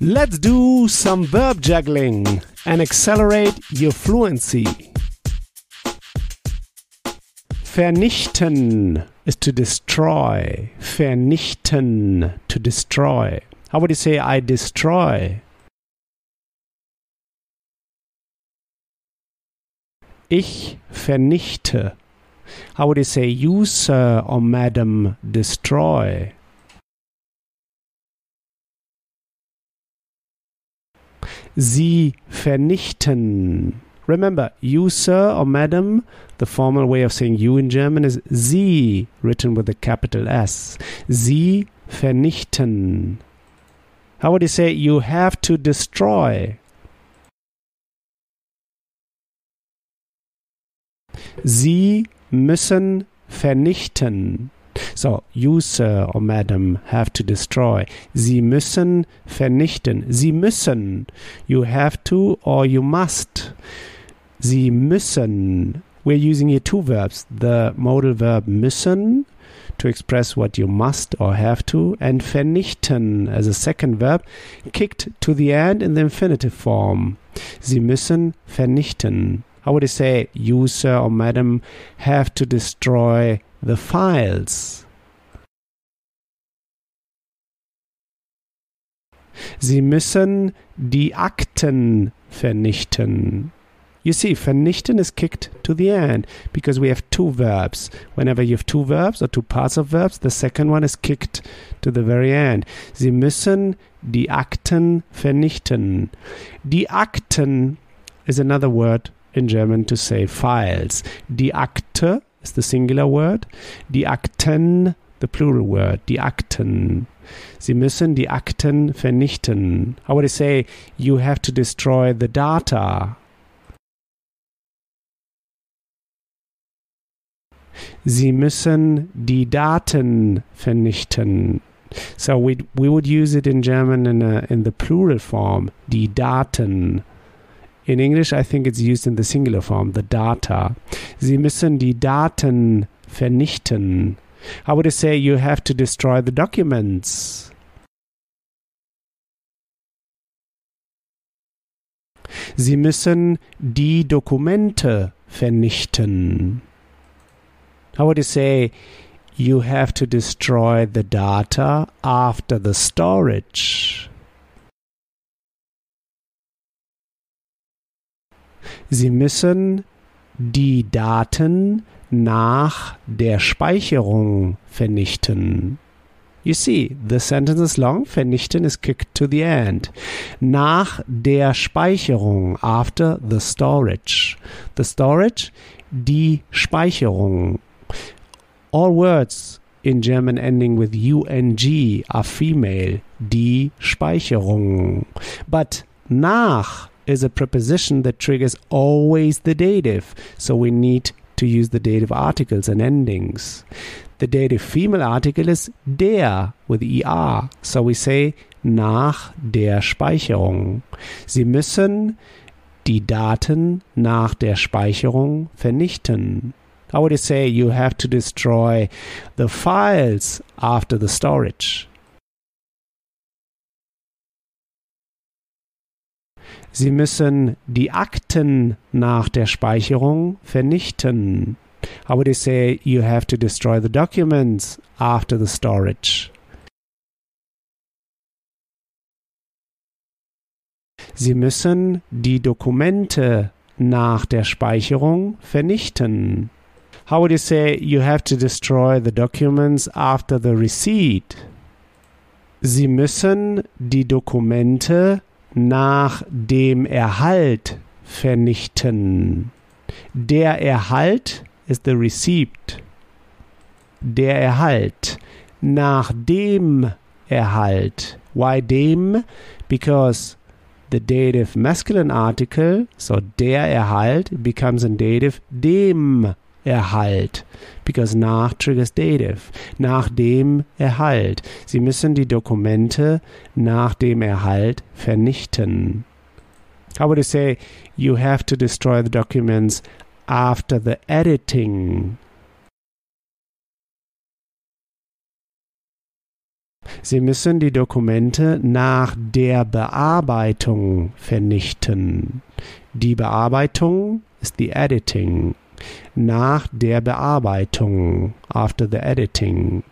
Let's do some verb juggling and accelerate your fluency. Vernichten is to destroy. Vernichten, to destroy. How would you say I destroy? Ich vernichte. How would you say you, sir or madam, destroy? Sie vernichten. Remember, you, sir or madam, the formal way of saying you in German is Sie, written with a capital S. Sie vernichten. How would you say you have to destroy? Sie müssen vernichten. So, you, sir or madam, have to destroy. Sie müssen vernichten. Sie müssen. You have to or you must. Sie müssen. We're using here two verbs. The modal verb müssen to express what you must or have to, and vernichten as a second verb, kicked to the end in the infinitive form. Sie müssen vernichten. How would you say, you, sir or madam, have to destroy the files? Sie müssen die Akten vernichten. You see, vernichten is kicked to the end because we have two verbs. Whenever you have two verbs or two parts of verbs, the second one is kicked to the very end. Sie müssen die Akten vernichten. Die Akten is another word in German to say files. Die Akte is the singular word. Die Akten, the plural word. Die Akten. Sie müssen die Akten vernichten. How would I say you have to destroy the data? Sie müssen die Daten vernichten. So we we would use it in German in a, in the plural form, die Daten. In English, I think it's used in the singular form, the data. Sie müssen die Daten vernichten. How would I say you have to destroy the documents? Sie müssen die Dokumente vernichten. How would you say you have to destroy the data after the storage? Sie müssen die Daten nach der Speicherung vernichten. You see, the sentence is long, vernichten is kicked to the end. Nach der Speicherung, after the storage. The storage, die Speicherung. All words in German ending with ung are female, die Speicherung. But nach is a preposition that triggers always the dative, so we need to use the dative articles and endings. The dative female article is der with er, so we say nach der Speicherung. Sie müssen die Daten nach der Speicherung vernichten. How would you say you have to destroy the files after the storage? Sie müssen die Akten nach der Speicherung vernichten. How would you say you have to destroy the documents after the storage? Sie müssen die Dokumente nach der Speicherung vernichten. How would you say you have to destroy the documents after the receipt? Sie müssen die Dokumente nach dem Erhalt vernichten. Der Erhalt ist the receipt. Der Erhalt. Nach dem Erhalt. Why dem? Because the dative masculine article, so der Erhalt, becomes a dative dem Erhalt. Because nach triggers dative. Nach dem Erhalt. Sie müssen die Dokumente nach dem Erhalt vernichten. How would you say you have to destroy the documents after the editing? Sie müssen die Dokumente nach der Bearbeitung vernichten. Die Bearbeitung ist die Editing. Nach der Bearbeitung, after the editing.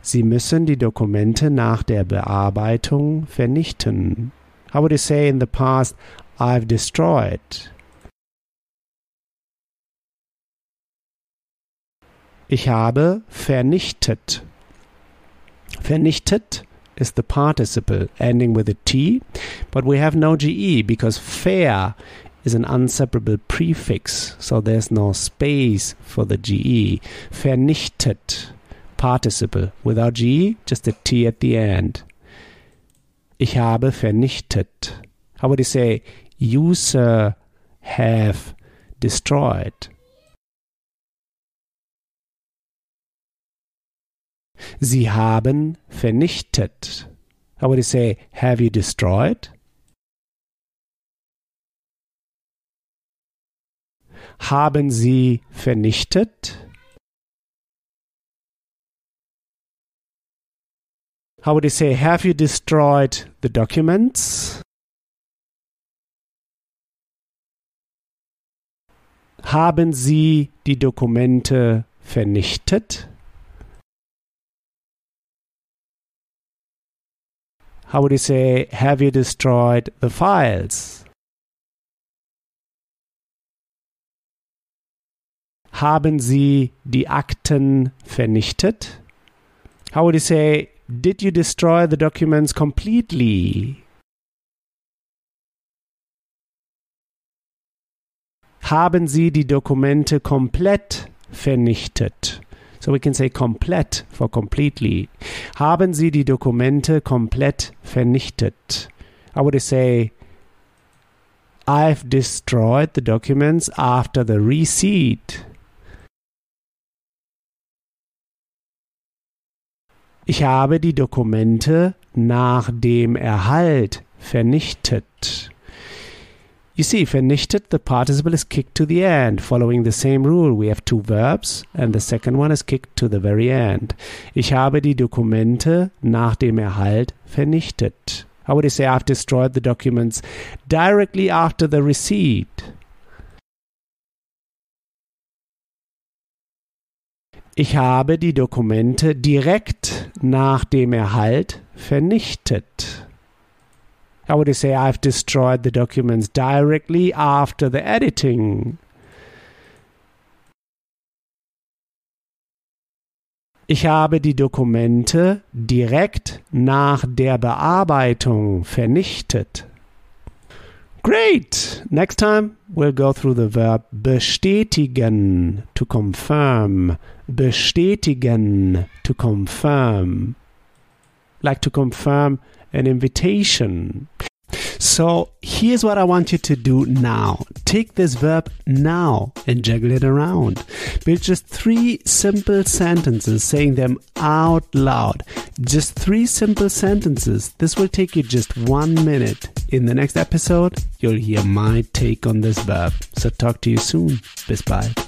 Sie müssen die Dokumente nach der Bearbeitung vernichten. How would you say in the past, I've destroyed? Ich habe vernichtet. Vernichtet is the participle ending with a T, but we have no GE because fair is an unseparable prefix, so there's no space for the GE. Vernichtet, participle, without GE, just a T at the end. Ich habe vernichtet. How would you say, you, sir, have destroyed? Sie haben vernichtet. How would you say, have you destroyed? Haben Sie vernichtet? How would you say, have you destroyed the documents? Haben Sie die Dokumente vernichtet? How would you say, have you destroyed the files? Haben Sie die Akten vernichtet? How would you say, did you destroy the documents completely? Haben Sie die Dokumente komplett vernichtet? So we can say komplett for completely. Haben Sie die Dokumente komplett vernichtet? I would say I've destroyed the documents after the receipt. Ich habe die Dokumente nach dem Erhalt vernichtet. You see, vernichtet, the participle is kicked to the end, following the same rule. We have two verbs, and the second one is kicked to the very end. Ich habe die Dokumente nach dem Erhalt vernichtet. How would you say I've destroyed the documents directly after the receipt? Ich habe die Dokumente direkt nach dem Erhalt vernichtet. How would say I've destroyed the documents directly after the editing? Ich habe die Dokumente direkt nach der Bearbeitung vernichtet. Great! Next time we'll go through the verb bestätigen, to confirm. Bestätigen, to confirm. Like to confirm an invitation. So here's what I want you to do now. Take this verb now and juggle it around. Build just three simple sentences, saying them out loud. Just three simple sentences. This will take you just one minute. In the next episode, you'll hear my take on this verb. So talk to you soon. Bis bald.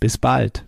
Bis bald.